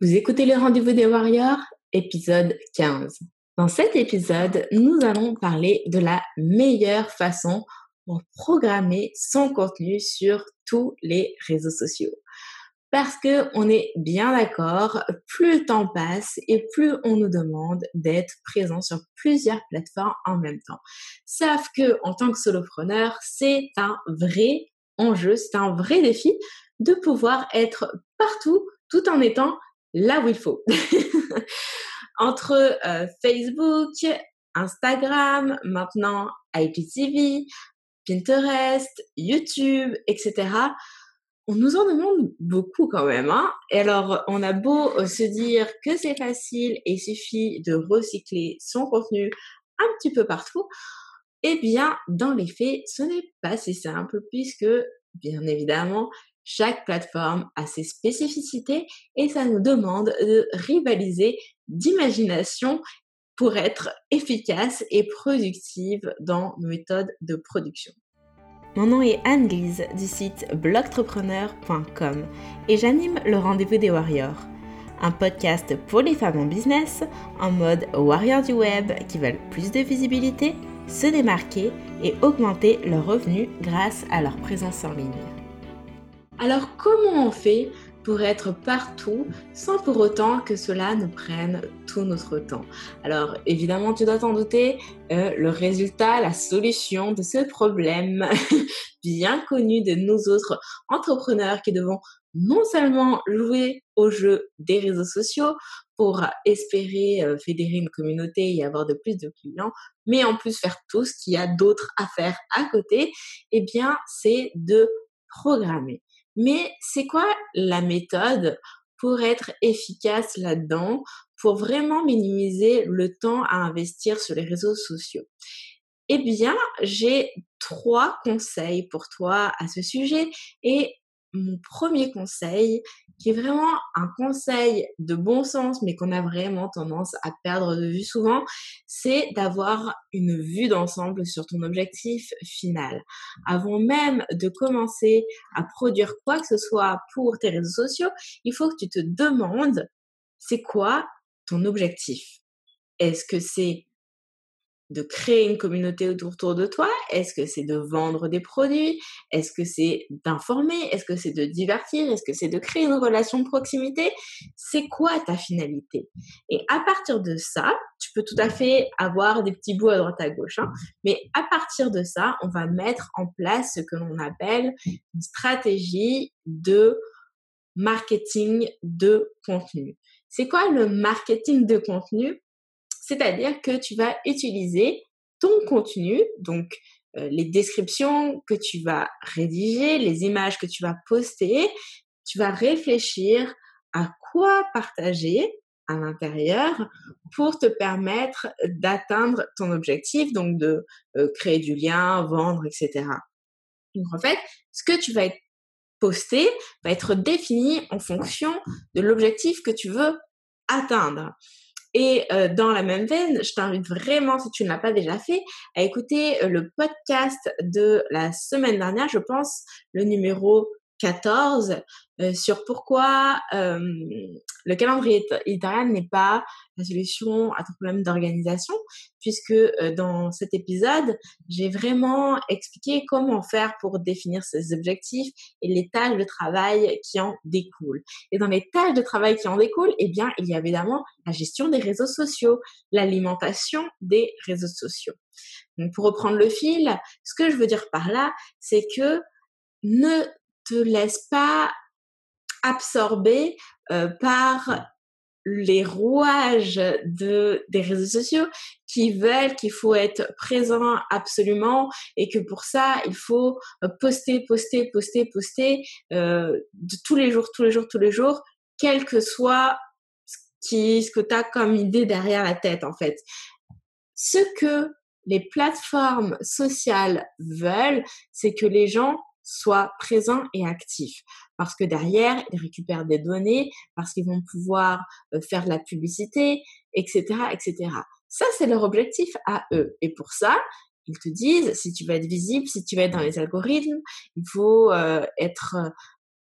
Vous écoutez le rendez-vous des Warriors, épisode 15. Dans cet épisode, nous allons parler de la meilleure façon pour programmer son contenu sur tous les réseaux sociaux. Parce que on est bien d'accord, plus le temps passe et plus on nous demande d'être présent sur plusieurs plateformes en même temps. Sauf que en tant que solopreneur, c'est un vrai enjeu, c'est un vrai défi de pouvoir être partout tout en étant là où il faut. Entre euh, Facebook, Instagram, maintenant IPTV, Pinterest, YouTube, etc. On nous en demande beaucoup quand même. Hein et alors, on a beau euh, se dire que c'est facile et il suffit de recycler son contenu un petit peu partout. Eh bien, dans les faits, ce n'est pas si simple puisque, bien évidemment, chaque plateforme a ses spécificités et ça nous demande de rivaliser d'imagination pour être efficace et productive dans nos méthodes de production. Mon nom est Anne-Lise du site blogtrepreneur.com et j'anime le rendez-vous des warriors, un podcast pour les femmes en business en mode warrior du web qui veulent plus de visibilité, se démarquer et augmenter leurs revenus grâce à leur présence en ligne. Alors comment on fait pour être partout sans pour autant que cela nous prenne tout notre temps? Alors évidemment, tu dois t'en douter, euh, le résultat, la solution de ce problème bien connu de nous autres entrepreneurs qui devons non seulement jouer au jeu des réseaux sociaux pour espérer euh, fédérer une communauté et avoir de plus de clients, mais en plus faire tout ce qu'il y a d'autre à faire à côté, eh bien, c'est de programmer. Mais c'est quoi la méthode pour être efficace là-dedans, pour vraiment minimiser le temps à investir sur les réseaux sociaux? Eh bien, j'ai trois conseils pour toi à ce sujet et mon premier conseil, qui est vraiment un conseil de bon sens, mais qu'on a vraiment tendance à perdre de vue souvent, c'est d'avoir une vue d'ensemble sur ton objectif final. Avant même de commencer à produire quoi que ce soit pour tes réseaux sociaux, il faut que tu te demandes, c'est quoi ton objectif? Est-ce que c'est de créer une communauté autour de toi? Est-ce que c'est de vendre des produits? Est-ce que c'est d'informer? Est-ce que c'est de divertir? Est-ce que c'est de créer une relation de proximité? C'est quoi ta finalité? Et à partir de ça, tu peux tout à fait avoir des petits bouts à droite à gauche, hein, mais à partir de ça, on va mettre en place ce que l'on appelle une stratégie de marketing de contenu. C'est quoi le marketing de contenu? C'est-à-dire que tu vas utiliser ton contenu, donc euh, les descriptions que tu vas rédiger, les images que tu vas poster, tu vas réfléchir à quoi partager à l'intérieur pour te permettre d'atteindre ton objectif, donc de euh, créer du lien, vendre, etc. Donc en fait, ce que tu vas poster va être défini en fonction de l'objectif que tu veux atteindre. Et euh, dans la même veine, je t'invite vraiment, si tu ne l'as pas déjà fait, à écouter euh, le podcast de la semaine dernière, je pense, le numéro 14 euh, sur pourquoi le calendrier éditorial n'est pas la solution à ton problème d'organisation, puisque euh, dans cet épisode, j'ai vraiment expliqué comment faire pour définir ses objectifs et les tâches de travail qui en découlent. Et dans les tâches de travail qui en découlent, eh bien, il y a évidemment la gestion des réseaux sociaux, l'alimentation des réseaux sociaux. Donc, pour reprendre le fil, ce que je veux dire par là, c'est que ne te laisse pas absorber euh, par les rouages de des réseaux sociaux qui veulent qu'il faut être présent absolument et que pour ça il faut euh, poster poster poster poster euh, de tous les jours tous les jours tous les jours quel que soit ce qui ce que tu as comme idée derrière la tête en fait. Ce que les plateformes sociales veulent c'est que les gens soient présents et actifs. Parce que derrière, ils récupèrent des données, parce qu'ils vont pouvoir euh, faire de la publicité, etc., etc. Ça, c'est leur objectif à eux. Et pour ça, ils te disent, si tu veux être visible, si tu veux être dans les algorithmes, il faut euh, être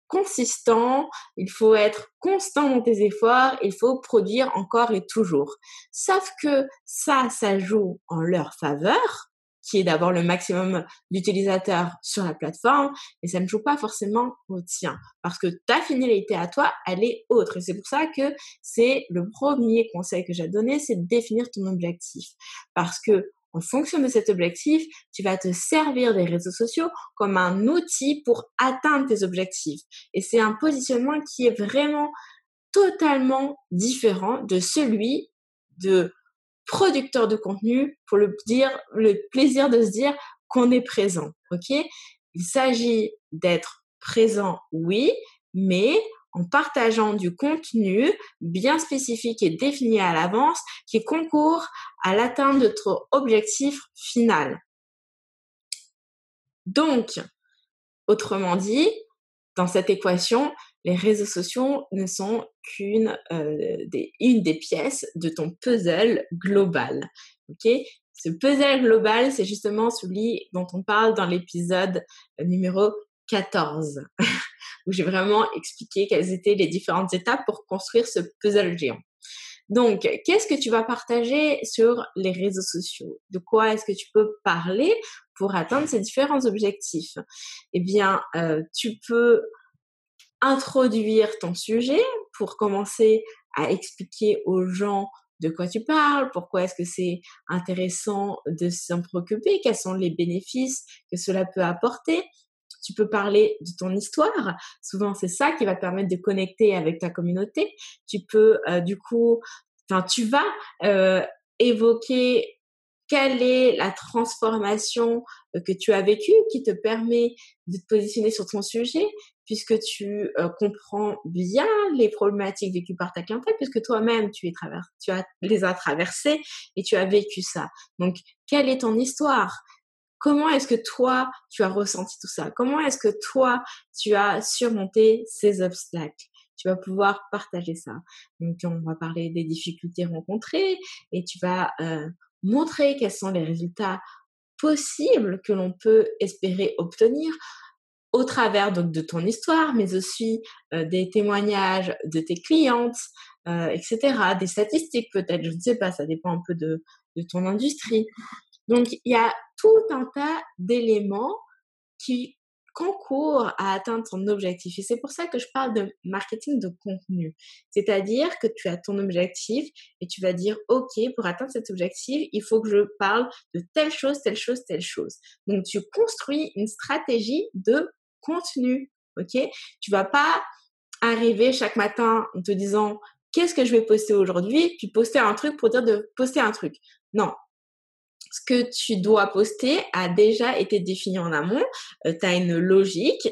consistant, il faut être constant dans tes efforts, il faut produire encore et toujours. Sauf que ça, ça joue en leur faveur, qui est d'avoir le maximum d'utilisateurs sur la plateforme, et ça ne joue pas forcément au tien, parce que ta finalité à toi, elle est autre. Et c'est pour ça que c'est le premier conseil que j'ai donné, c'est de définir ton objectif. Parce que en fonction de cet objectif, tu vas te servir des réseaux sociaux comme un outil pour atteindre tes objectifs. Et c'est un positionnement qui est vraiment totalement différent de celui de producteur de contenu pour le dire, le plaisir de se dire qu'on est présent. OK? Il s'agit d'être présent, oui, mais en partageant du contenu bien spécifique et défini à l'avance qui concourt à l'atteinte de notre objectif final. Donc, autrement dit, dans cette équation, les réseaux sociaux ne sont qu'une euh, des, une des pièces de ton puzzle global. Ok? Ce puzzle global, c'est justement celui dont on parle dans l'épisode numéro 14. où j'ai vraiment expliqué quelles étaient les différentes étapes pour construire ce puzzle géant. Donc, qu'est-ce que tu vas partager sur les réseaux sociaux? De quoi est-ce que tu peux parler pour atteindre ces différents objectifs? Eh bien, euh, tu peux introduire ton sujet pour commencer à expliquer aux gens de quoi tu parles, pourquoi est-ce que c'est intéressant de s'en préoccuper, quels sont les bénéfices que cela peut apporter tu peux parler de ton histoire. Souvent, c'est ça qui va te permettre de connecter avec ta communauté. Tu peux, euh, du coup, enfin, tu vas euh, évoquer quelle est la transformation euh, que tu as vécue qui te permet de te positionner sur ton sujet puisque tu comprends bien les problématiques vécues par ta clientèle puisque toi-même tu, les as traversées et tu as vécu ça. Donc, quelle est ton histoire? Comment est-ce que toi, tu as ressenti tout ça? Comment est-ce que toi, tu as surmonté ces obstacles? Tu vas pouvoir partager ça. Donc, on va parler des difficultés rencontrées et tu vas euh, montrer quels sont les résultats possibles que l'on peut espérer obtenir au travers donc de ton histoire, mais aussi euh, des témoignages de tes clientes, euh, etc., des statistiques peut-être, je ne sais pas, ça dépend un peu de, de ton industrie. Donc, il y a tout un tas d'éléments qui concourent à atteindre ton objectif. Et c'est pour ça que je parle de marketing de contenu. C'est-à-dire que tu as ton objectif et tu vas dire, OK, pour atteindre cet objectif, il faut que je parle de telle chose, telle chose, telle chose. Donc, tu construis une stratégie de contenu. OK? Tu vas pas arriver chaque matin en te disant, qu'est-ce que je vais poster aujourd'hui? Puis poster un truc pour dire de poster un truc. Non, ce que tu dois poster a déjà été défini en amont. Euh, tu as une logique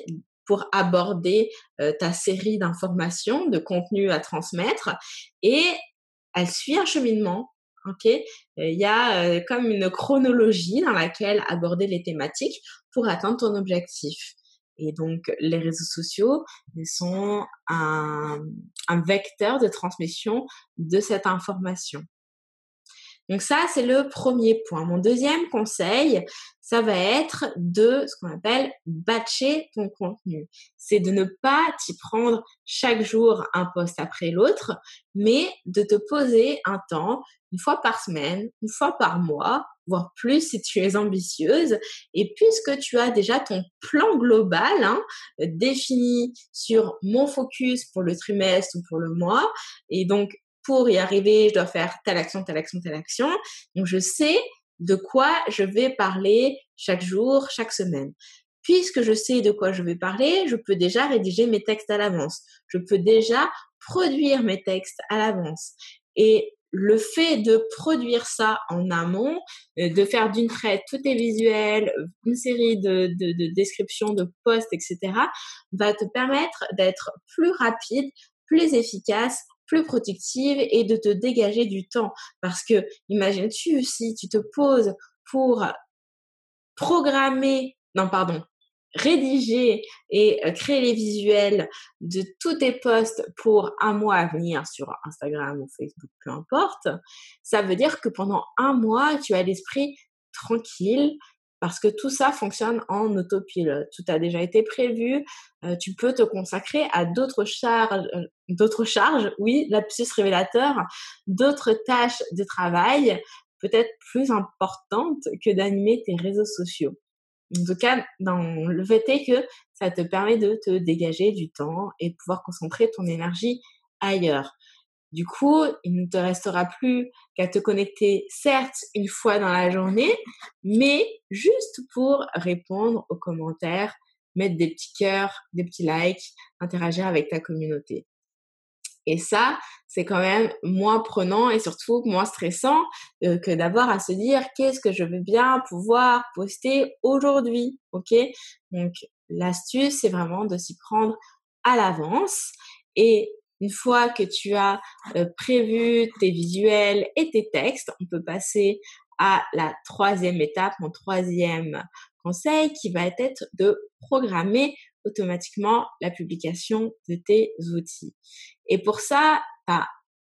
pour aborder euh, ta série d'informations, de contenu à transmettre et elle suit un cheminement. Ok, euh, il y a comme une chronologie dans laquelle aborder les thématiques pour atteindre ton objectif. Et donc, les réseaux sociaux sont un vecteur de transmission de cette information. Donc ça, c'est le premier point. Mon deuxième conseil, ça va être de ce qu'on appelle batcher ton contenu. C'est de ne pas t'y prendre chaque jour un poste après l'autre, mais de te poser un temps, une fois par semaine, une fois par mois, voire plus si tu es ambitieuse. Et puisque tu as déjà ton plan global hein, défini sur mon focus pour le trimestre ou pour le mois, et donc pour y arriver, je dois faire telle action, telle action, telle action. Donc, je sais de quoi je vais parler chaque jour, chaque semaine. Puisque je sais de quoi je vais parler, je peux déjà rédiger mes textes à l'avance. Je peux déjà produire mes textes à l'avance. Et le fait de produire ça en amont, euh, de faire d'une traite tout est visuel, une série de, de, de descriptions, de posts, etc., va te permettre d'être plus rapide, plus efficace, plus productive et de te dégager du temps. Parce que, imagines-tu, si tu te poses pour programmer, non, pardon, rédiger et euh, créer les visuels de tous tes posts pour un mois à venir sur Instagram ou Facebook, peu importe, ça veut dire que pendant un mois, tu as l'esprit tranquille, parce que tout ça fonctionne en autopilote. Tout a déjà été prévu. Euh, tu peux te consacrer à d'autres charges, euh, d'autres charges, oui, lapsus révélateur, d'autres tâches de travail peut-être plus importantes que d'animer tes réseaux sociaux. En tout cas, dans le fait est que ça te permet de te dégager du temps et pouvoir concentrer ton énergie ailleurs. Du coup, il ne te restera plus qu'à te connecter, certes, une fois dans la journée, mais juste pour répondre aux commentaires, mettre des petits cœurs, des petits likes, interagir avec ta communauté. Et ça, c'est quand même moins prenant et surtout moins stressant euh, que d'avoir à se dire qu'est-ce que je veux bien pouvoir poster aujourd'hui? Ok? Donc l'astuce, c'est vraiment de s'y prendre à l'avance et une fois que tu as euh, prévu tes visuels et tes textes, on peut passer à la troisième étape, mon troisième conseil qui va être de programmer automatiquement la publication de tes outils. Et pour ça, tu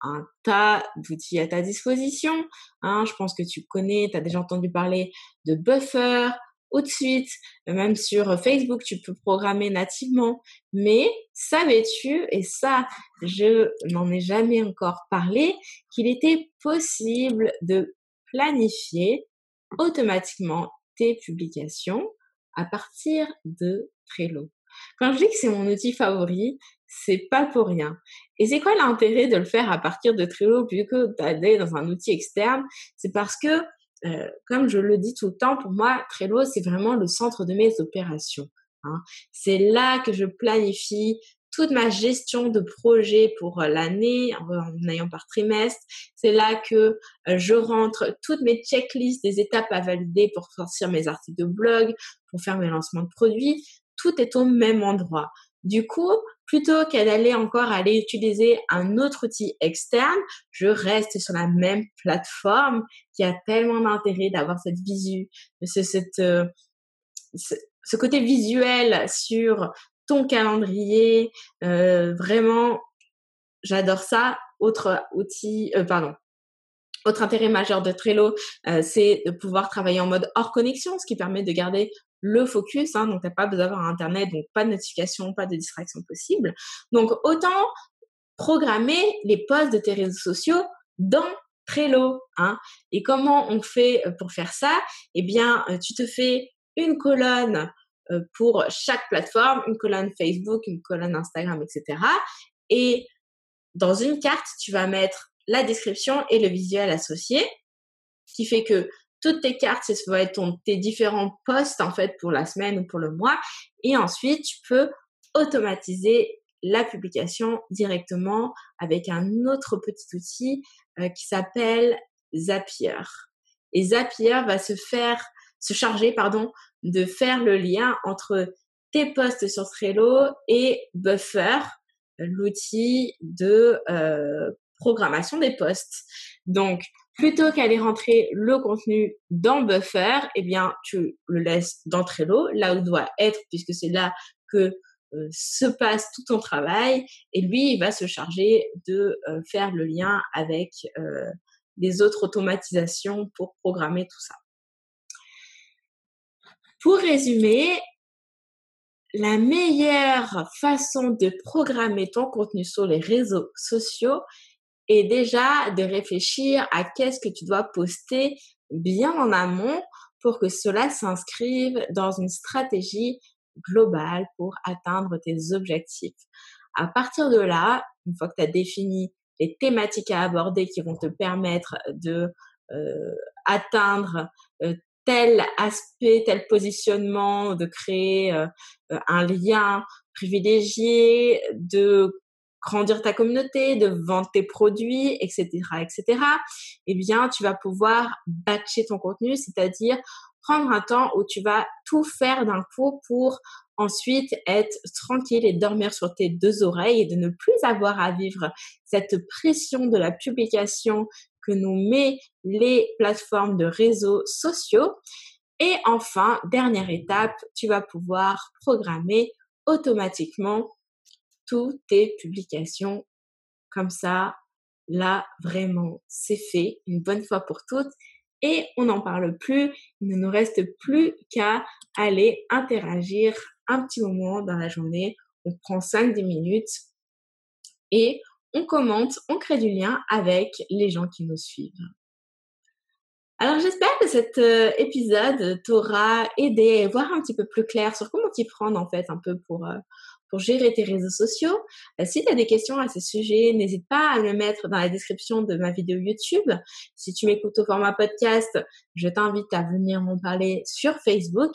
un tas d'outils à ta disposition. Hein. Je pense que tu connais, tu as déjà entendu parler de Buffer, ou de suite, même sur Facebook, tu peux programmer nativement. Mais savais-tu, et ça, je n'en ai jamais encore parlé, qu'il était possible de planifier automatiquement tes publications à partir de Trello? Quand je dis que c'est mon outil favori, c'est pas pour rien. Et c'est quoi l'intérêt de le faire à partir de Trello plutôt que d'aller dans un outil externe? C'est parce que euh, comme je le dis tout le temps, pour moi, Trello, c'est vraiment le centre de mes opérations. Hein. C'est là que je planifie toute ma gestion de projet pour euh, l'année en, ayant par trimestre. C'est là que euh, je rentre toutes mes checklists des étapes à valider pour sortir mes articles de blog, pour faire mes lancements de produits. Tout est au même endroit. Du coup, plutôt qu'à d'aller encore aller utiliser un autre outil externe, je reste sur la même plateforme qui a tellement d'intérêt d'avoir cette visu, ce, euh, ce, côté visuel sur ton calendrier. Euh, vraiment, j'adore ça. Autre outil, euh, pardon, autre intérêt majeur de Trello, c'est de pouvoir travailler en mode hors connexion, ce qui permet de garder le focus, hein, donc t'as pas besoin d'avoir Internet, donc pas de notification, pas de distraction possible. Donc autant programmer les posts de tes réseaux sociaux dans Trello. Hein. Et comment on fait euh, pour faire ça? Eh bien, euh, tu te fais une colonne euh, pour chaque plateforme, une colonne Facebook, une colonne Instagram, etc. Et dans une carte, tu vas mettre la description et le visuel associé, qui fait que toutes tes cartes, ça va être tes différents posts en fait pour la semaine ou pour le mois. Et ensuite, tu peux automatiser la publication directement avec un autre petit outil euh, qui s'appelle Zapier. Et Zapier va se faire, se charger, pardon, de faire le lien entre tes posts sur Trello et Buffer, l'outil de euh, programmation des posts. Donc, plutôt qu'aller rentrer le contenu dans Buffer, eh bien, tu le laisses dans Trello, là où il doit être, puisque c'est là que euh, se passe tout ton travail. Et lui, il va se charger de euh, faire le lien avec euh, les autres automatisations pour programmer tout ça. Pour résumer, la meilleure façon de programmer ton contenu sur les réseaux sociaux, et déjà de réfléchir à qu'est-ce que tu dois poster bien en amont pour que cela s'inscrive dans une stratégie globale pour atteindre tes objectifs. À partir de là, une fois que tu as défini les thématiques à aborder qui vont te permettre de euh, atteindre euh, tel aspect, tel positionnement, de créer euh, un lien privilégié, de grandir ta communauté, de vendre tes produits, etc., etc., eh bien, tu vas pouvoir batcher ton contenu, c'est-à-dire prendre un temps où tu vas tout faire d'un coup pour ensuite être tranquille et dormir sur tes deux oreilles et de ne plus avoir à vivre cette pression de la publication que nous met les plateformes de réseaux sociaux. Et enfin, dernière étape, tu vas pouvoir programmer automatiquement toutes tes publications. Comme ça, là, vraiment, c'est fait une bonne fois pour toutes et on n'en parle plus. Il ne nous reste plus qu'à aller interagir un petit moment dans la journée. On prend 5-10 minutes et on commente, on crée du lien avec les gens qui nous suivent. Alors j'espère que cet euh, épisode t'aura aidé à voir un petit peu plus clair sur comment t'y prendre en fait un peu pour, euh, pour gérer tes réseaux sociaux. Euh, si tu as des questions à ce sujet, n'hésite pas à le mettre dans la description de ma vidéo YouTube. Si tu m'écoutes au format podcast, je t'invite à venir m'en parler sur Facebook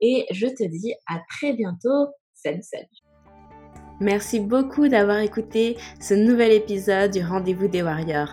et je te dis à très bientôt. Salut, salut. Merci beaucoup d'avoir écouté ce nouvel épisode du Rendez-vous des Warriors.